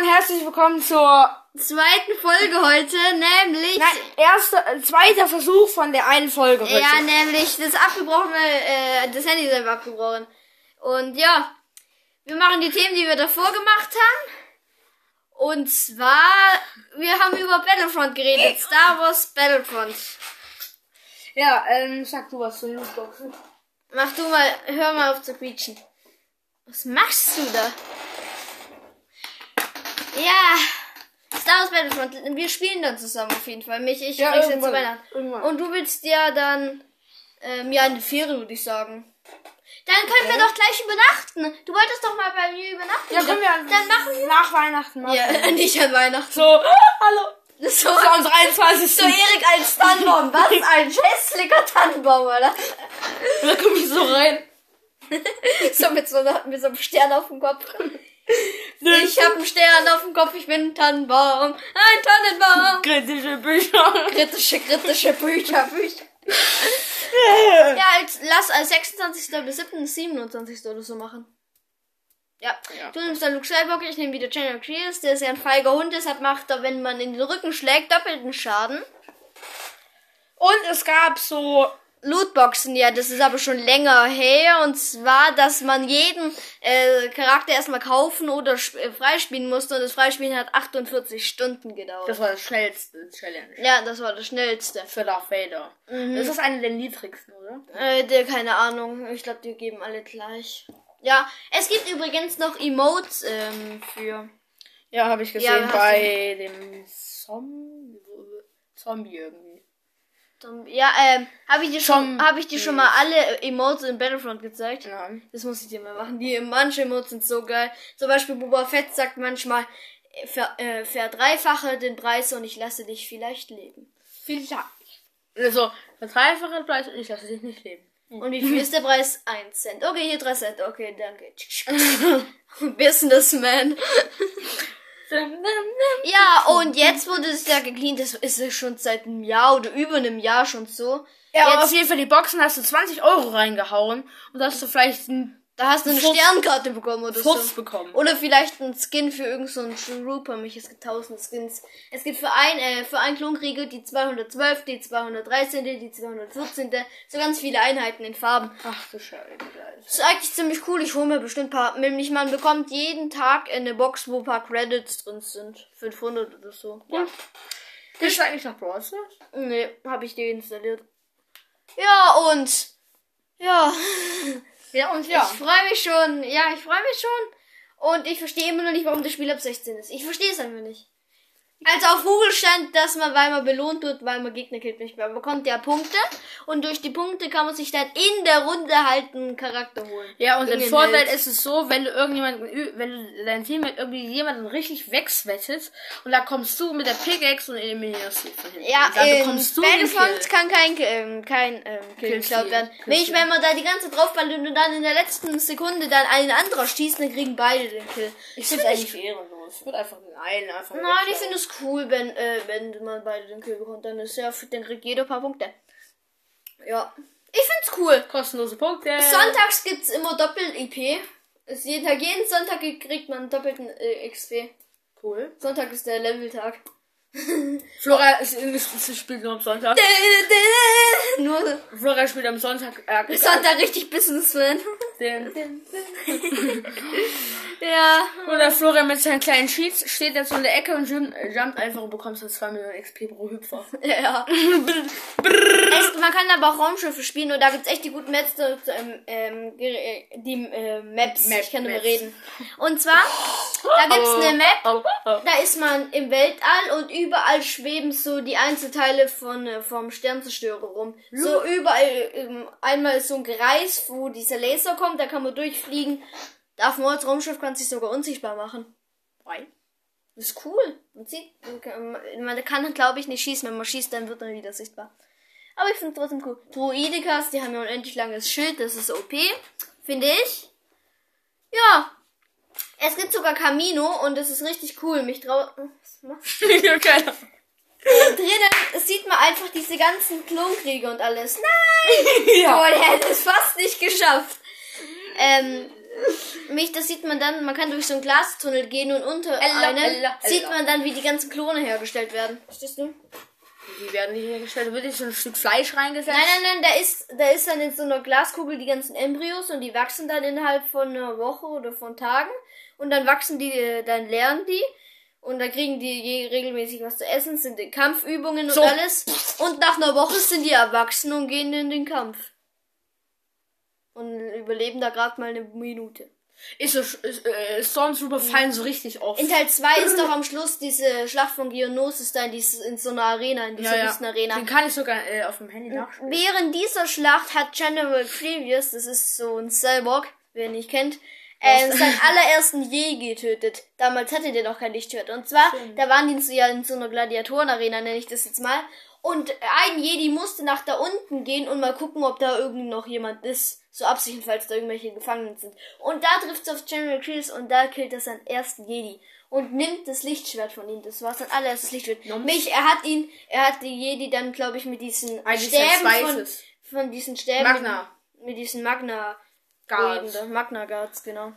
und herzlich willkommen zur zweiten Folge heute, nämlich. nein, erster, äh, zweiter Versuch von der einen Folge heute. ja, nämlich das abgebrochene, äh, das Handy einfach abgebrochen. Und ja, wir machen die Themen, die wir davor gemacht haben. Und zwar, wir haben über Battlefront geredet. Star Wars Battlefront. Ja, ähm, sag du was zu den Lootboxen. Mach du mal, hör mal auf zu quietschen. Was machst du da? Ja, Star Wars Battlefront. Wir spielen dann zusammen auf jeden Fall. Mich, ich Ja, krieg's jetzt zu. Weihnachten. Irgendwann. Und du willst ja dann, ähm, ja, in die Ferien, würde ich sagen. Dann können wir doch gleich übernachten. Du wolltest doch mal bei mir übernachten. Ja, können wir Dann machen wir. nach Weihnachten machen. Ja, nicht an Weihnachten. So, hallo. So, war am 23. so Erik als Tannenbaum. Was ein hässlicher Tannenbaum, oder? Da komm ich so rein. So mit so, einer, mit so einem Stern auf dem Kopf. Ich habe einen Stern auf dem Kopf, ich bin ein Tannenbaum. Ein Tannenbaum. Kritische Bücher. Kritische, kritische Bücher, Bücher. Ja, als, lass als 26. bis 7. 27. oder so machen. Ja. Ja. Du nimmst dann Luke Skywalker, ich nehme wieder General Grievous, der ist ja ein feiger Hund, deshalb macht er, wenn man in den Rücken schlägt, doppelten Schaden. Und es gab so, Lootboxen, ja, das ist aber schon länger her. Und zwar, dass man jeden äh, Charakter erstmal kaufen oder äh, freispielen musste. Und das Freispielen hat 48 Stunden gedauert. das war das schnellste Challenge. ja, das war das schnellste. Für Darth Vader. Das ist eine der niedrigsten, oder? Äh, der, keine Ahnung. Ich glaube, die geben alle gleich. Ja, es gibt übrigens noch Emotes ähm, für. Ja, habe ich Ja, gesehen hast bei dem Zombie, Zombie irgendwie. Ja, ähm, habe ich dir schon, habe ich dir schon mal alle Emotes in Battlefront gezeigt? Nein. Das muss ich dir mal machen. Die manche Emotes sind so geil. Zum Beispiel Boba Fett sagt manchmal, äh, ver, äh, verdreifache den Preis und ich lasse dich vielleicht leben. Vielleicht. Also, verdreifache Preis und ich lasse dich nicht leben. Und wie viel ist der Preis? 1 Cent. Okay, hier 3 Cent. Okay, danke. Businessman. Ja, und jetzt wurde es ja gecleant. Das ist ja schon seit einem Jahr oder über einem Jahr schon so. Ja, Jetzt- auf jeden Fall, die Boxen hast du 20 Euro reingehauen und hast du vielleicht einen Da hast du eine Furz- Sternkarte bekommen oder Furz so. bekommen. Oder vielleicht ein Skin für irgendeinen so einen Trooper. Mich, es gibt tausend Skins. Es gibt für ein, äh, für einen Klonkrieger die 212, die 213, die 214, so ganz viele Einheiten in Farben. Ach du Scheiße. Das ist eigentlich ziemlich cool. Ich hole mir bestimmt ein paar. Nämlich man bekommt jeden Tag eine Box, wo ein paar Credits drin sind. 500 oder so. Ja. Bist du eigentlich noch Brawl Stars? Nee, habe ich deinstalliert. Ja, und. Ja. Ja, und ja. Ich freue mich schon. Ja, ich freue mich schon. Und ich verstehe immer noch nicht, warum das Spiel ab 16 ist. Ich verstehe es einfach nicht. Also auf Google stand, dass man, weil man belohnt wird, weil man Gegner killt, nicht mehr. Man bekommt ja Punkte und durch die Punkte kann man sich dann in der Runde halt einen Charakter holen. Ja, und Vorteil Held. ist es so, wenn du irgendjemanden, wenn du dein Team mit irgendwie jemanden richtig wegswettet und da kommst du mit der Pickaxe und eliminierst sie von hinten. Ja, in bekommst du Battlefront kann kein, ähm, kein ähm, Kill geklaut werden. Wenn, ich, wenn man da die ganze draufballt und dann in der letzten Sekunde dann ein anderer schießt, dann kriegen beide den Kill. Ich finde eigentlich ehrenlos. Ich würde einfach den einen einfach Nein, ich finde es cool, wenn, äh, wenn man beide den Kill bekommt. Dann ist ja, dann kriegt jeder ein paar Punkte. Ja. Ich find's cool. kostenlose Punkte. Sonntags gibt's immer Doppel-IP. Ist jeden Tag, jeden Sonntag kriegt man einen doppelten äh, XP. Cool. Sonntag ist der Leveltag. Flora ist, ist, ist, spielt nur am Sonntag. Nur Flora spielt am Sonntag. Äh, Sonntag richtig Businessman. ja. Oder Florian mit seinen kleinen Cheats steht jetzt in der Ecke und jumpt, äh, jumpt einfach und bekommst dann 2 Millionen XP pro Hüpfer. Ja. es, man kann aber auch Raumschiffe spielen und da gibt's echt die guten Maps, ähm, ähm, äh, die äh, Maps. Map- ich kann nur reden. Und zwar, da gibt's eine Map, Oh, oh. da ist man im Weltall und überall schweben so die Einzelteile von äh, vom Sternzerstörer rum. So überall, ähm, einmal ist so ein Kreis, wo dieser Laser kommt, da kann man durchfliegen. Darf man als Raumschiff kann sich sogar unsichtbar machen. Weil? Das ist cool. Man sieht, man kann, man kann glaube ich, nicht schießen. Wenn man schießt, dann wird man wieder sichtbar. Aber ich finde trotzdem cool. Druidikas, die haben ja unendlich langes Schild. Das ist OP. Finde ich. Ja. Es sogar Camino und das ist richtig cool. Mich trau... Was machst du? Keine drinnen sieht man einfach diese ganzen Klonkriege und alles. Nein! Ja. Oh, der hätte es fast nicht geschafft. Ähm, Mich, das sieht man dann, man kann durch so einen Glastunnel gehen und unter Ella, einem Ella, sieht Ella. man dann, wie die ganzen Klone hergestellt werden. Verstehst du? Wie werden die hergestellt? Da wird so ein Stück Fleisch reingesetzt. Nein, nein, nein, da ist, da ist dann in so einer Glaskugel die ganzen Embryos und die wachsen dann innerhalb von einer Woche oder von Tagen und dann wachsen die, äh, dann lernen die und dann kriegen die je regelmäßig was zu essen, sind in Kampfübungen und So. alles und nach einer Woche sind die erwachsen und gehen in den Kampf. Und überleben da gerade mal eine Minute. Ist so, ist, äh, Stormtrooper fallen so richtig auf. In Teil 2 ist doch am Schluss diese Schlacht von Geonosis da in, dieses, in so einer Arena, in dieser Wüstenarena. Den kann ich sogar äh, auf dem Handy nachspielen. Während dieser Schlacht hat General Grievous, das ist so ein Cyborg, wer ihn nicht kennt, äh, seinen allerersten Je getötet. Damals hatte der noch kein Lichtschwert. Und zwar, da waren die ja in so einer Gladiatorenarena, nenne ich das jetzt mal. Und ein Jedi musste nach da unten gehen und mal gucken, ob da irgendwie noch jemand ist. So absichern, falls da irgendwelche Gefangenen sind. Und da trifft es auf General Grievous und da killt er seinen ersten Jedi. Und nimmt das Lichtschwert von ihm. Das war sein allererstes Lichtschwert. Mich, er hat ihn, er hat die Jedi dann, glaube ich, mit diesen Eigentlich Stäben von, von diesen Stäben. Magna. Mit, mit diesen Magna. Guards. Druiden da. Magna Guards, genau.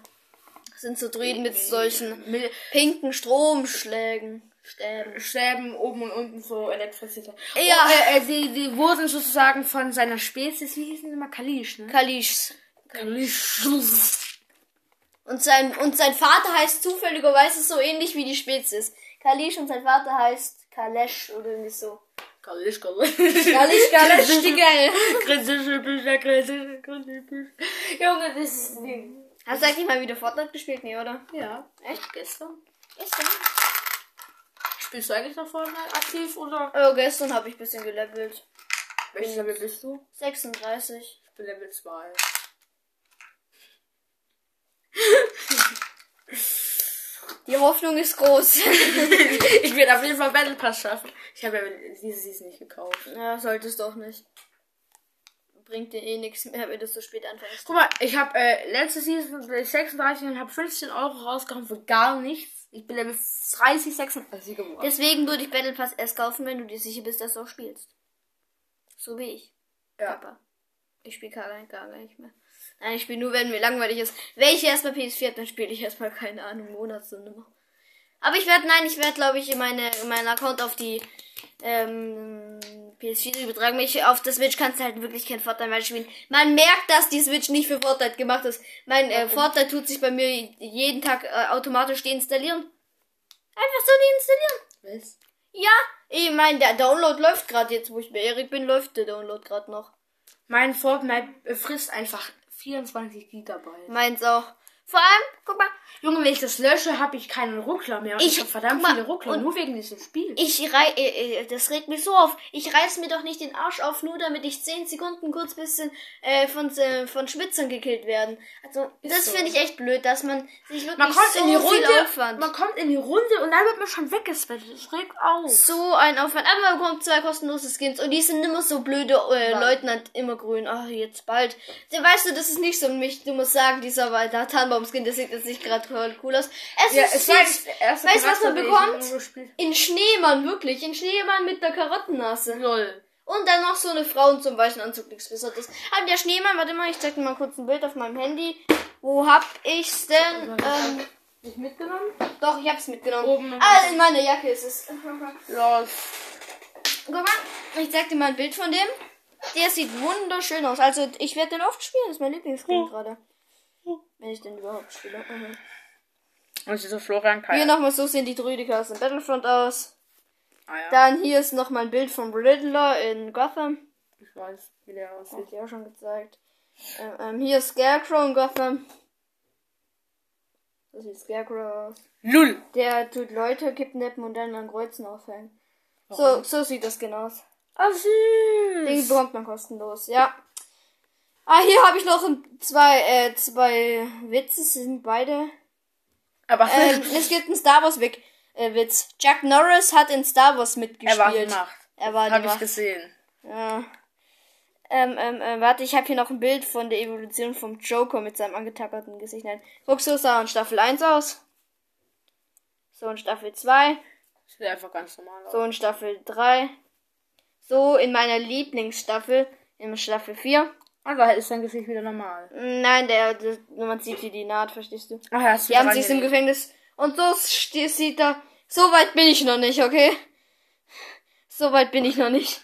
Das sind so Druiden mit solchen Mit pinken Stromschlägen. Stäben. Stäben oben und unten so Elektrizität. Ja. Oh, äh, äh, die, die wurden sozusagen von seiner Spezies, wie hießen die immer? Kalish, ne? Kalischs. Kalish. Und sein, und sein Vater heißt zufälligerweise so ähnlich wie die Spezies. Kalisch und sein Vater heißt Kalesch oder irgendwie so. Kalish. Kalisch, Kalesch, die geil. Kritische Bücher, kritische, kritische Bücher. Junge, das ist ein Ding. Hast du eigentlich mal wieder Fortnite gespielt? Nee, oder? Ja. Echt? Gestern? Gestern. Spielst du eigentlich noch Fortnite aktiv oder? Oh, gestern habe ich ein bisschen gelevelt. Welches Level bist du? 36. Ich bin Level 2. Die Hoffnung ist groß. ich werde auf jeden Fall Battle Pass schaffen. Ich habe ja diese Season nicht gekauft. ja, solltest doch nicht. Bringt dir eh nichts mehr, wenn du so spät anfängst. Guck mal, ich habe äh, letzte Season bin ich 36 und habe 15 Euro rausgehauen für gar nichts. Ich bin Level 30, 36 geworden. Deswegen würde ich Battle Pass erst kaufen, wenn du dir sicher bist, dass du auch spielst. So wie ich. Ja. Papa. Ich spiele gar, gar nicht mehr. Nein, ich spiele nur, wenn mir langweilig ist. Wenn ich erstmal PS4 habe, dann spiele ich erstmal, keine Ahnung, Monatsnummer. Aber ich werde, nein, ich werde, glaube ich, meine, meinen Account auf die ähm, PS4 übertragen. Ich, auf der Switch kannst du halt wirklich kein Fortnite mehr spielen. Man merkt, dass die Switch nicht für Fortnite gemacht ist. Mein äh, Fortnite tut sich bei mir jeden Tag äh, automatisch deinstallieren. Einfach so deinstallieren. Was? Ja, ich meine, der Download läuft gerade jetzt, wo ich bei Erik bin, läuft der Download gerade noch. Mein Fortnite äh, frisst einfach 24 Gigabyte. Meins auch. Vor allem, guck mal, Junge, wenn ich das lösche, habe ich keinen Ruckler mehr. Ich, Ich- habe verdammt mal, viele Ruckler, nur wegen diesem Spiel. ich rei äh, äh, das regt mich so auf. Ich reiß mir doch nicht den Arsch auf, nur damit ich 10 Sekunden kurz bisschen äh, von, äh, von Schwitzern gekillt werden. Also, das so. finde ich echt blöd, dass man sich wirklich man kommt so in die Runde, Aufwand. man kommt in die Runde und dann wird man schon weggespettet. Das regt auf. so ein Aufwand. Aber man bekommt zwei kostenlose Skins und die sind immer so blöde äh, Wann? Leutnant immer grün. Ach, jetzt bald. Ja, weißt du, das ist nicht so mich. Du musst sagen, dieser der Tannenbaum-Skin, der sieht jetzt nicht gerade cool aus. Es Ja, ist es der erste Weißt du, was man bekommt? In Schneemann, wirklich. In Schneemann mit der Karottennase. Lol. Und dann noch so eine Frau in so einem weißen Anzug, nichts Besonderes. Aber der Schneemann, warte mal, ich zeig dir mal kurz ein Bild auf meinem Handy. Wo hab ich's denn? Ähm, Nicht mitgenommen? doch, ich hab's mitgenommen. Oben. Ah, in meiner Jacke ist es. Lol. Guck mal, ich zeig dir mal ein Bild von dem. Der sieht wunderschön aus. Also, ich werde den oft spielen. Das ist mein Lieblingsspiel gerade. Wenn ich den überhaupt spiele. Mhm. Und dieser Florian Kai. Hier nochmal, so sehen die Druidikas in Battlefront aus. Ah, ja. Dann hier ist nochmal ein Bild vom Riddler in Gotham. Ich weiß, wie der Hab aussieht. ich dir auch schon gezeigt. Ähm, ähm, hier ist Scarecrow in Gotham. So sieht Scarecrow aus. Lull. Der tut Leute kidnappen und dann an Kreuzen aufhängen. So, so sieht das genau aus. Ah, Den süß. bekommt man kostenlos, ja. Ah, hier habe ich noch zwei, äh, zwei Witze, sie sind beide. Aber Ähm, es gibt einen Star Wars Wick, äh, Witz. Jack Norris hat in Star Wars er mitgespielt. war die Macht. Er war die Hab ich Macht. gesehen. Ja. Ähm, ähm, ähm, warte, ich habe hier noch ein Bild von der Evolution vom Joker mit seinem angetackerten Gesicht. Nein. Guck, so sah er in Staffel 1 aus. So in Staffel 2. Sieht einfach ganz normal aus. So in Staffel 3. So in meiner Lieblingsstaffel, in Staffel 4. Also ist sein Gesicht wieder normal. Nein, der, der man sieht wie die Naht, verstehst du? Ach ja, hast du Die haben sich im. Gefängnis. Und so sieht er. So weit bin ich noch nicht, okay? So weit bin ich noch nicht.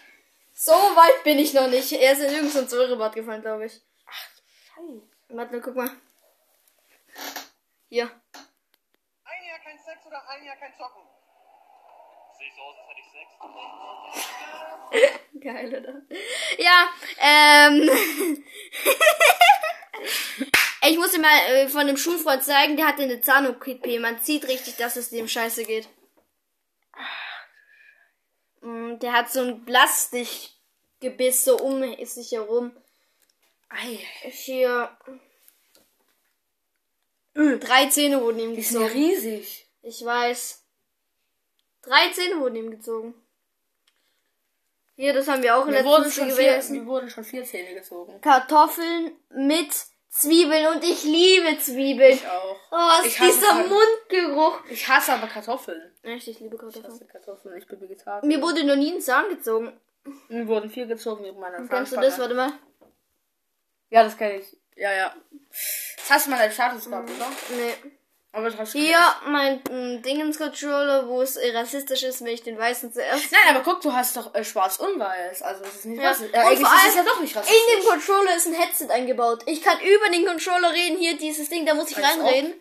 So weit bin ich noch nicht. Er ist in irgendein Säurebad gefallen, glaube ich. Scheiße. Warte, guck mal. Hier. Ein Jahr kein Sex oder ein Jahr kein Zocken? Sehe so aus, als hätte ich Sex. Geil, oder? Ja, ähm. ich muss dir mal äh, von einem Schulfreund zeigen, der hatte eine Zahn-OP. Man sieht richtig, dass es dem scheiße geht. Mm, Der hat so ein Plastikgebiss so um sich herum. Ei, Hier. Drei Zähne wurden ihm die sind gezogen. riesig. Ich weiß. Drei Zähne wurden ihm gezogen. Hier, das haben wir auch in der wurden, letzten schon Folge vier, gegessen. mir wurden schon vier Zähne gezogen. Kartoffeln mit Zwiebeln und ich liebe Zwiebeln. Ich auch. Oh, Ich ist dieser Kar- Mundgeruch. Ich hasse aber Kartoffeln. Echt, ich liebe Ich Kartoffeln. hasse Kartoffeln, ich bin Vegetarier. Mir wurde noch nie ein Zahn gezogen. Mir wurden vier gezogen wegen meiner Kennst du Zahnspange. das? Warte mal. Ja, das kenne ich. Ja, ja. Das hast du mal als Status gehabt, oder? Nee. Aber das du Hier mein mm, Dingens-Controller, wo es rassistisch ist, wenn ich den Weißen zuerst. Nein, aber guck, du hast doch äh, schwarz und weiß. Also das ist nicht Ja. rassistisch. Und Äh, eigentlich vor ist es ja allem doch nicht In rassistisch. dem Controller ist ein Headset eingebaut. Ich kann über den Controller reden, hier dieses Ding, da muss ich Als reinreden.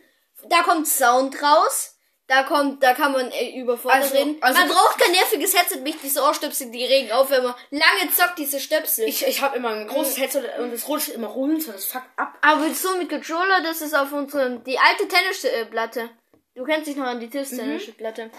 Da kommt Sound raus. Da kommt, da kann man äh, über vorne Also- reden. also- man braucht kein nerviges Headset, nicht diese Ohrstöpsel, die regen auf, wenn man lange zockt, diese Stöpsel. Ich, ich habe immer ein großes Headset und es rutscht immer runter. Das fuckt ab. Aber so mit Controller, das ist auf unserem, die alte Tennisplatte. Du kennst dich noch an die Tischtennisplatte.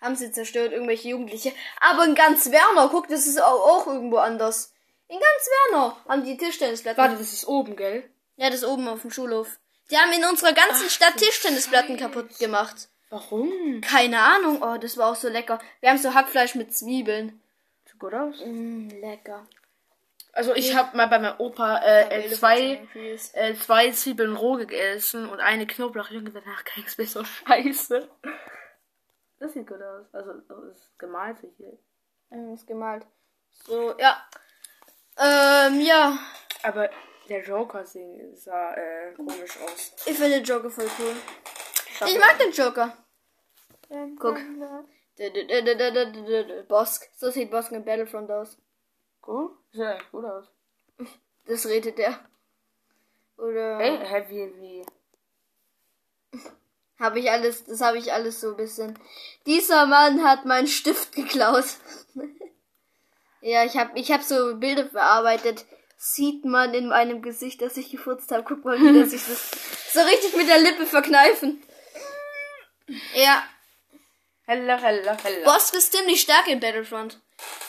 Haben sie zerstört, irgendwelche Jugendliche. Aber in ganz Werner, guck, das ist auch, auch irgendwo anders. In ganz Werner haben die Tischtennisplatten. Warte, das ist oben, gell? Ja, das oben auf dem Schulhof. Die haben in unserer ganzen Stadt Tischtennisplatten kaputt gemacht. Warum? Keine Ahnung. Oh, das war auch so lecker. Wir haben so Hackfleisch mit Zwiebeln. Sieht gut aus. Mm, lecker. Also ich habe mal bei meinem Opa äh, äh, zwei, äh, zwei Zwiebeln roh gegessen und eine Knoblauch und danach ging's mir so scheiße. Das sieht gut aus. Also das ist gemalt hier. Ähm, ist gemalt. So, ja. Ähm, ja. Aber der Joker sing sah äh, komisch aus. Ich finde den Joker voll cool. Ich mag den Joker. Guck. Bosk. So sieht Bosk in Battlefront aus. Gut? Sieht echt gut aus. Das redet er. Oder Ey, hä, wie, wie? habe ich alles, das habe ich alles so ein bisschen. Dieser Mann hat meinen Stift geklaut. ja, ich habe ich hab so Bilder verarbeitet. Sieht man in meinem Gesicht, dass ich gefurzt habe. Guck mal, wie das sich das so richtig mit der Lippe verkneifen. Ja, Heller, heller, heller. Bosk ist ziemlich stark in Battlefront.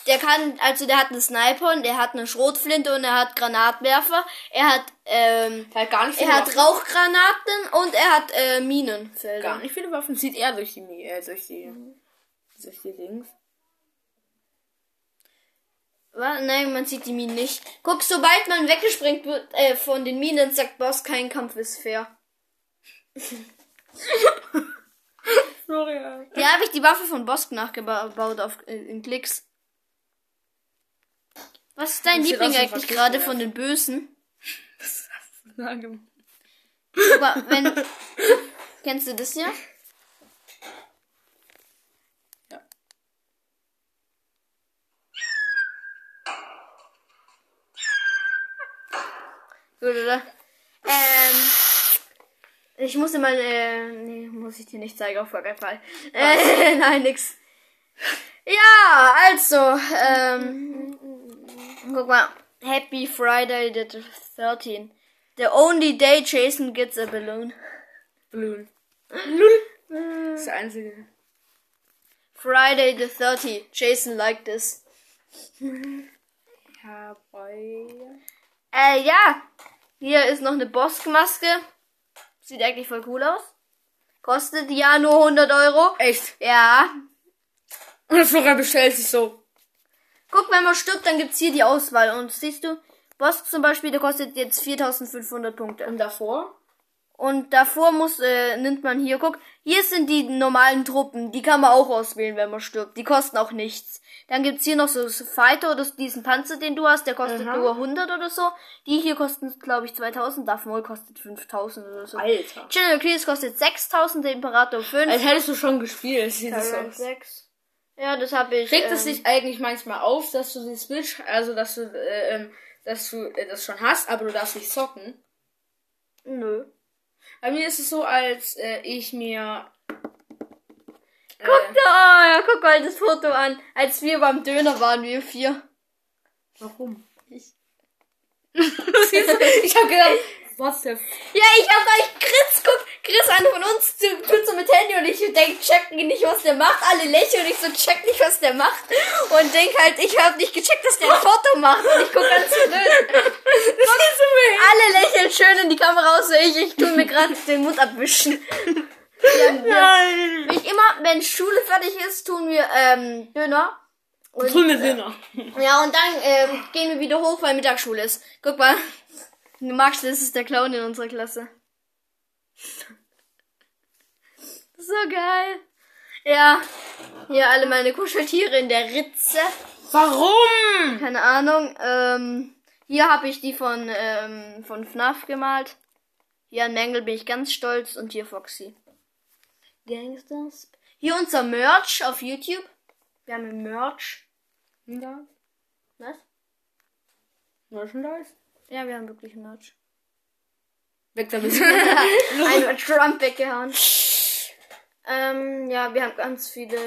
Der kann, also der hat einen Sniper, und der hat eine Schrotflinte und er hat Granatwerfer. Er hat, ähm, hat gar nicht er hat Waffen. Rauchgranaten und er hat äh, Minenfelder. Gar nicht viele Waffen. Sieht er durch die, äh, durch die, durch die Dings. Was? Nein, man sieht die Minen nicht. Guck, sobald man weggesprengt wird äh, von den Minen, sagt Boss, kein Kampf ist fair. Florian. Hier habe ich die Waffe von Bosk nachgebaut auf, äh, in Klicks. Was ist dein Das sieht Liebling eigentlich gerade ja. von den Bösen? Sagen. Aber wenn. Kennst du das ja? Ja. Ähm. Ich muss dir mal, äh, nee, muss ich dir nicht zeigen, auf gar keinen Fall. Äh, nein, nix. Ja, also, ähm, guck mal. Happy Friday the 13th. The only day Jason gets a balloon. Balloon. Das ist der einzige. Friday the 30th. Jason liked this. Ja, boy. Äh, ja. Hier ist noch eine Bosk-Maske. Sieht eigentlich voll cool aus. Kostet ja nur 100 Euro. Echt? Ja. Und Florian bestellt sich so. Guck, wenn man stirbt, dann gibt's hier die Auswahl. Und siehst du, Bosk zum Beispiel, der kostet jetzt 4500 Punkte. Und davor? Und davor muss, äh, nimmt man hier, guck, hier sind die normalen Truppen. Die kann man auch auswählen, wenn man stirbt. Die kosten auch nichts. Dann gibt's hier noch so Fighter oder diesen Panzer, den du hast, der kostet Aha. nur 100 oder so. Die hier kosten, glaube ich, 2000. Darth Maul kostet 5000 oder so. Alter. General Grievous kostet 6000, der Imperator 5. Als hättest du schon gespielt, Tyrant aus. 6. Ja, das habe ich. Regt es ähm, dich eigentlich manchmal auf, dass du die Switch, also dass du, äh, ähm, dass du äh, das schon hast, aber du darfst nicht zocken? Nö. Bei mir ist es so, als äh, ich mir. Äh, Guck da, ja, guck mal das Foto an. Als wir beim Döner waren, wir vier. Warum? Ich. Ich hab gedacht, was der. F Ja, ich hab gleich Chris, guck, Chris, einer von uns tu- tut so mit Handy und ich denk, check nicht, was der macht. Alle lächeln und ich so, check nicht, was der macht. Und denk halt, ich hab nicht gecheckt, dass der ein Foto macht. Und ich guck ganz blöd. Alle lächeln schön in die Kamera aus, so ich, ich tu mir gerade den Mund abwischen. Ja, Nein! wie ich immer, wenn Schule fertig ist, tun wir ähm, Döner. Und, Tun wir Dinner. Ja, und dann ähm, gehen wir wieder hoch, weil Mittagsschule ist. Guck mal. Du magst, das ist der Clown in unserer Klasse. So geil. Ja. Hier alle meine Kuscheltiere in der Ritze. Warum? Keine Ahnung. Ähm, hier habe ich die von, ähm, von FNAF gemalt. Hier an Mängel bin ich ganz stolz und hier Foxy. Gangsters. Hier unser Merch auf YouTube. Wir haben ein Merch. Ja. Was? Merchandise? Ja, wir haben wirklich Merch. Weg damit. Einmal Trump weggehauen. Ähm, ja, wir haben ganz viele.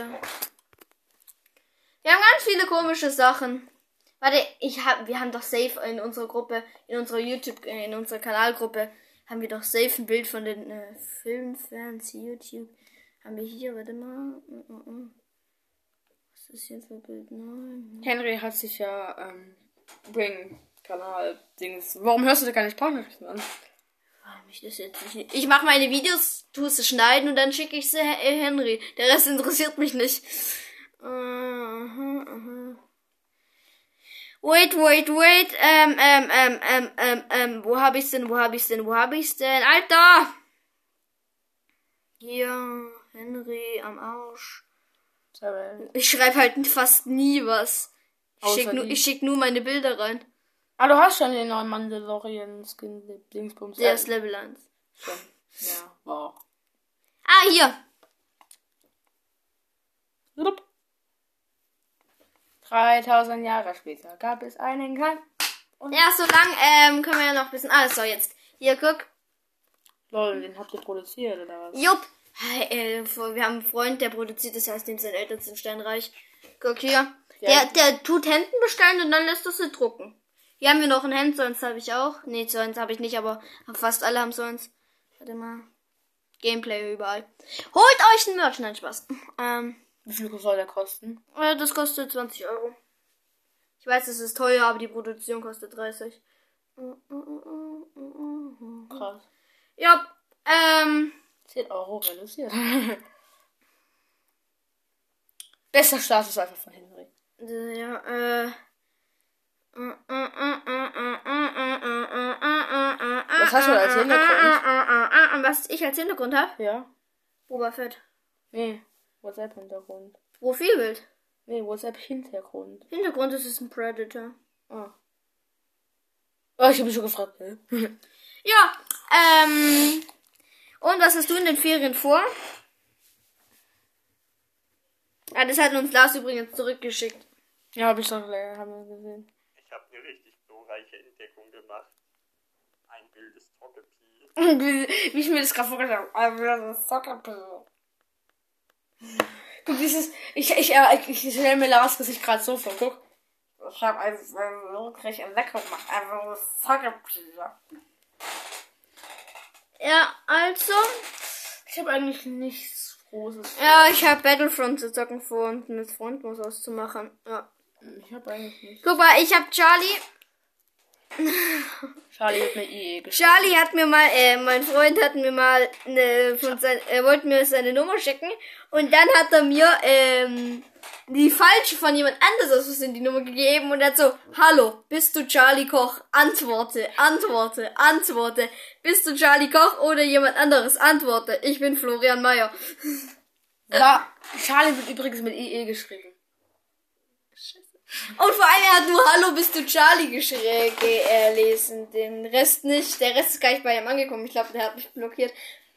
Wir haben ganz viele komische Sachen. Warte, ich hab, wir haben doch safe in unserer Gruppe, in unserer YouTube, äh, in unserer Kanalgruppe, haben wir doch safe ein Bild von den äh, Filmfans YouTube. Haben wir hier, warte mal. Mm, mm, mm. Was ist hier für ein Bild? Nein. Henry hat sich ja, ähm, Bring Kanal Dings. Warum hörst du dir keine Sprachnachrichten an? Mich das jetzt nicht. Ich mache meine Videos, tu sie schneiden und dann schicke ich sie He- Henry. Der Rest interessiert mich nicht. Aha, aha. Wait, wait, wait. Ähm, ähm, ähm, ähm, ähm, ähm, wo hab ich's denn? Wo hab ich's denn? Wo hab ich's denn? Alter! Hier, Henry am Arsch. Ich schreibe halt fast nie was. Ich Außer schick, nur, ich schick nur meine Bilder rein. Ah, du hast schon den neuen Mandalorian Skin Dingsbums. Der ist Level 1. schon. Ja, wow. Ah, hier. Rup. 3000 Jahre später gab es einen Kampf. Ja, so lang ähm, können wir ja noch ein bisschen. Ah, so, jetzt. Hier, guck. Lol, den habt ihr produziert, oder was? Jupp. Hey, äh, wir haben einen Freund, der produziert das heißt, dem seine Eltern sind steinreich. Guck hier. Der, der tut Hemden bestellen und dann lässt er sie drucken. Hier haben wir noch ein Hemd, sonst habe ich auch. Nee, sonst habe ich nicht, aber fast alle haben sonst. Warte mal. Gameplay überall. Holt euch ein Merch, nein, Spaß. Ähm, Wie viel soll der kosten? äh, das kostet 20 Euro. Ich weiß, es ist teuer, aber die Produktion kostet 30. Krass. Ja, ähm, 10 Euro reduziert. Bester Status einfach von Henry. Äh, Ja, äh. Was hast du als Hintergrund? Was ich als Hintergrund habe? Ja? Boba Fett. Nee, WhatsApp-Hintergrund. Profilbild. Nee, WhatsApp-Hintergrund. Hintergrund ist es ein Predator. Ah. Oh, ich habe mich schon gefragt. Hä? Ja, ähm. Und was hast du in den Ferien vor? Ah, das hat uns Lars übrigens zurückgeschickt. Ja, habe ich äh, haben wir gesehen. Ich habe eine richtig glorreiche Entdeckung gemacht. Ein Bild ist Togepi. wie, wie ich mir das gerade vorgestellt habe. Also, das ist Soccerpill. Guck, dieses, ich, ich, äh, ich, ich stelle mir Lars Gesicht gerade so vor, guck. Ich habe eine wirklich Entdeckung gemacht. Einfach Soccerpill. Ja, also. Ich habe eigentlich nichts Großes. Ja, ich habe Battlefront zu zocken vor und mit Front muss auszumachen. Ja. Ich habe eigentlich nicht. Guck mal, ich habe Charlie. Charlie hat mir IE geschrieben. Charlie hat mir mal, äh, mein Freund hat mir mal eine, von sein, er wollte mir seine Nummer schicken und dann hat er mir ähm, die falsche von jemand anders aus Versehen die Nummer gegeben und er hat so, hallo, bist du Charlie Koch? Antworte, antworte, antworte. Bist du Charlie Koch oder jemand anderes? Antworte. Ich bin Florian Mayer. Ja, Charlie wird übrigens mit IE geschrieben. Und vor allem, er hat nur Hallo, bist du Charlie geschrieben, gelesen. Den Rest nicht. Der Rest ist gar nicht bei ihm angekommen. Ich glaube, der hat mich blockiert.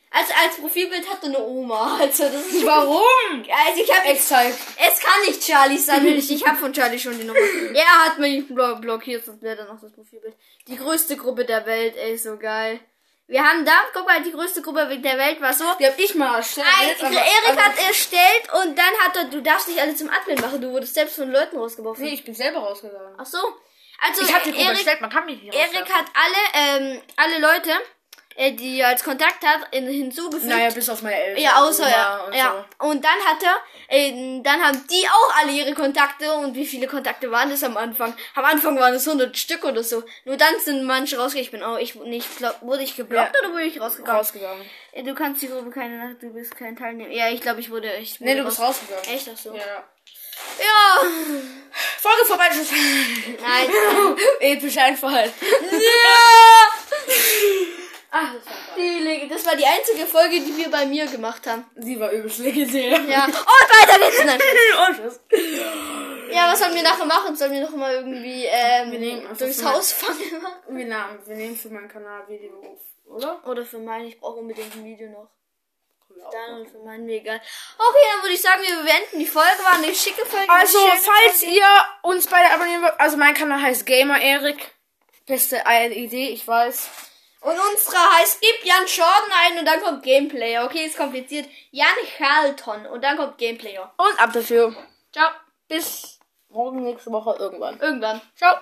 Also als Profilbild hat er eine Oma. Also das ist Warum? Also ich habe Exakt. Es kann nicht Charlie sein, will ich. Ich habe von Charlie schon die Nummer. Er hat mich blo blockiert, sonst wäre dann noch das Profilbild. Die größte Gruppe der Welt, ey, so geil. Wir haben da, guck mal, die größte Gruppe der Welt war so. Die hab ich mal erstellt. Ein, aber- Erik also- hat erstellt und dann hat er, du darfst nicht alle zum Admin machen, du wurdest selbst von Leuten rausgeworfen. Nee, ich bin selber rausgegangen. Ach so. Also Ich hab die Gruppe Erik, erstellt, man kann mich nicht Erik hat alle, ähm, alle Leute, die er als Kontakt hat, in, hinzugefügt. Naja, bis auf meine Eltern. Ja, außer ja. und ja. So. Und dann hat er, äh, dann haben die auch alle ihre Kontakte und wie viele Kontakte waren das am Anfang? Am Anfang waren es 100 Stück oder so. Nur dann sind manche rausgegangen. Ich bin auch, ich nicht, glaub, wurde ich geblockt Ja. oder wurde ich rausgegangen? Rausgegangen. Äh, Du kannst die Gruppe keine Nacht, du bist kein Teilnehmer. Ja, ich glaube, ich wurde echt. Nee, du bist rausgegangen. Echt, ach so. Ja. Ja. Folge vorbei. Nein. Episch Einfall. ja! Ach, das war. Die, das war die einzige Folge, die wir bei mir gemacht haben. Sie war übelst legendär. Ja. Und weiter geht's. Nein. Oh, tschüss. Ja, was sollen wir nachher machen? Sollen wir noch mal irgendwie ähm, Wir nehmen einfach durchs so eine- Haus fangen? Wir, nehmen- wir nehmen für meinen Kanal Video auf, oder? Oder für meinen, ich brauche unbedingt ein Video noch. Dann und für meinen mir egal. Okay, dann würde ich sagen, wir beenden die Folge. War eine schicke Folge. eine Also, schöne falls Folge. ihr uns beide abonnieren wollt, also mein Kanal heißt Gamer Erik. Beste Idee, ich weiß. Und unsere heißt, gib Jan Jordan ein und dann kommt Gameplayer. Okay, ist kompliziert. Jan Charlton und dann kommt Gameplayer. Und ab dafür. Ciao. Bis morgen, nächste Woche, irgendwann. Irgendwann. Ciao.